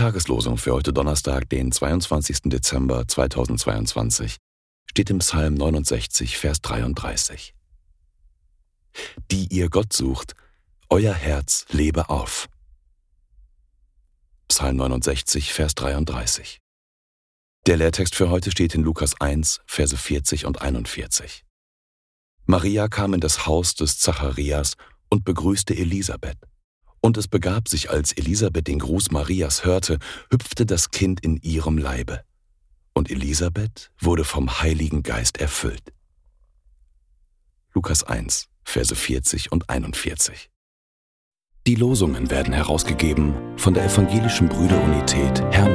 Tageslosung für heute Donnerstag, den 22. Dezember 2022, steht im Psalm 69, Vers 33. Die ihr Gott sucht, euer Herz lebe auf. Psalm 69, Vers 33. Der Lehrtext für heute steht in Lukas 1, Verse 40 und 41. Maria kam in das Haus des Zacharias und begrüßte Elisabeth. Und es begab sich, als Elisabeth den Gruß Marias hörte, hüpfte das Kind in ihrem Leibe. Und Elisabeth wurde vom Heiligen Geist erfüllt. Lukas 1, Verse 40 und 41. Die Losungen werden herausgegeben von der Evangelischen Brüderunität Hernum.